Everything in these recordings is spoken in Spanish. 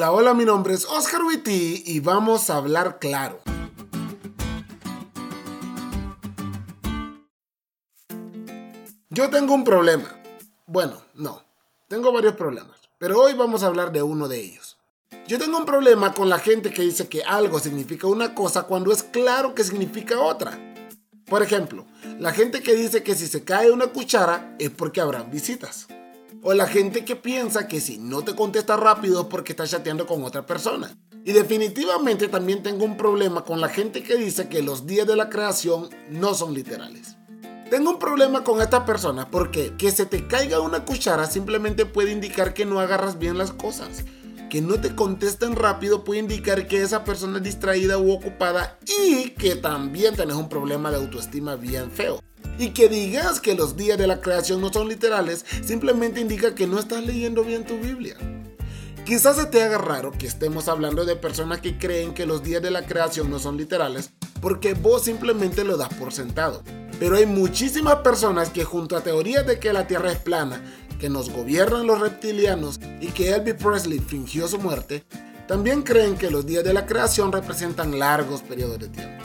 Hola, hola, mi nombre es Oscar Witty y vamos a hablar claro. Yo tengo un problema. Bueno, no, tengo varios problemas, pero hoy vamos a hablar de uno de ellos. Yo tengo un problema con la gente que dice que algo significa una cosa cuando es claro que significa otra. Por ejemplo, la gente que dice que si se cae una cuchara es porque habrán visitas. O la gente que piensa que si no te contesta rápido es porque está chateando con otra persona. Y definitivamente también tengo un problema con la gente que dice que los días de la creación no son literales. Tengo un problema con esta persona porque que se te caiga una cuchara simplemente puede indicar que no agarras bien las cosas. Que no te contesten rápido puede indicar que esa persona es distraída u ocupada y que también tenés un problema de autoestima bien feo. Y que digas que los días de la creación no son literales simplemente indica que no estás leyendo bien tu Biblia. Quizás se te haga raro que estemos hablando de personas que creen que los días de la creación no son literales porque vos simplemente lo das por sentado. Pero hay muchísimas personas que junto a teorías de que la Tierra es plana, que nos gobiernan los reptilianos y que Elvis Presley fingió su muerte, también creen que los días de la creación representan largos periodos de tiempo.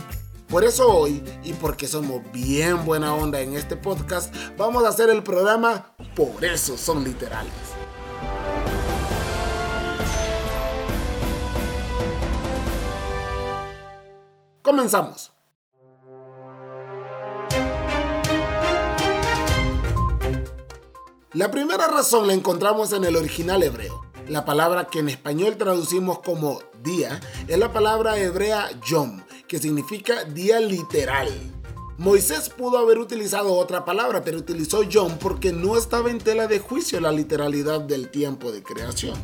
Por eso hoy, y porque somos bien buena onda en este podcast, vamos a hacer el programa Por eso son literales. Comenzamos. La primera razón la encontramos en el original hebreo. La palabra que en español traducimos como día es la palabra hebrea yom, que significa día literal. Moisés pudo haber utilizado otra palabra, pero utilizó Yom porque no estaba en tela de juicio la literalidad del tiempo de creación.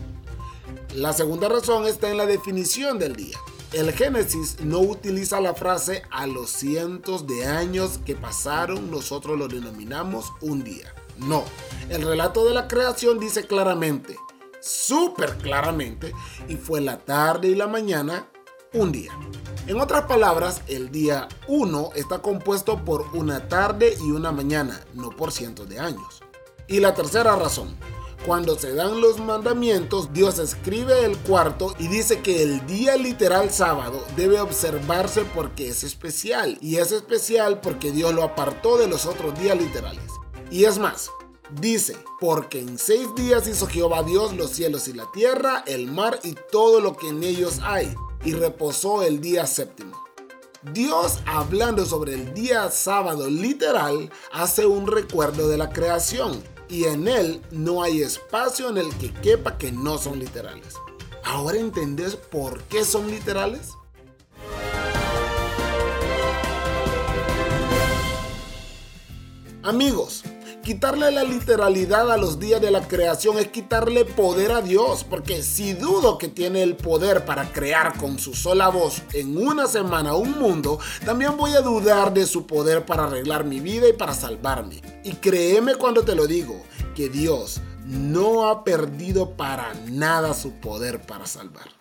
La segunda razón está en la definición del día. El Génesis no utiliza la frase a los cientos de años que pasaron, nosotros lo denominamos un día. No, el relato de la creación dice claramente, súper claramente, y fue la tarde y la mañana un día. En otras palabras, el día 1 está compuesto por una tarde y una mañana, no por cientos de años. Y la tercera razón, cuando se dan los mandamientos, Dios escribe el cuarto y dice que el día literal sábado debe observarse porque es especial. Y es especial porque Dios lo apartó de los otros días literales. Y es más, dice, porque en seis días hizo Jehová Dios los cielos y la tierra, el mar y todo lo que en ellos hay y reposó el día séptimo. Dios, hablando sobre el día sábado literal, hace un recuerdo de la creación y en él no hay espacio en el que quepa que no son literales. ¿Ahora entendés por qué son literales? Amigos, Quitarle la literalidad a los días de la creación es quitarle poder a Dios, porque si dudo que tiene el poder para crear con su sola voz en una semana un mundo, también voy a dudar de su poder para arreglar mi vida y para salvarme. Y créeme cuando te lo digo, que Dios no ha perdido para nada su poder para salvar.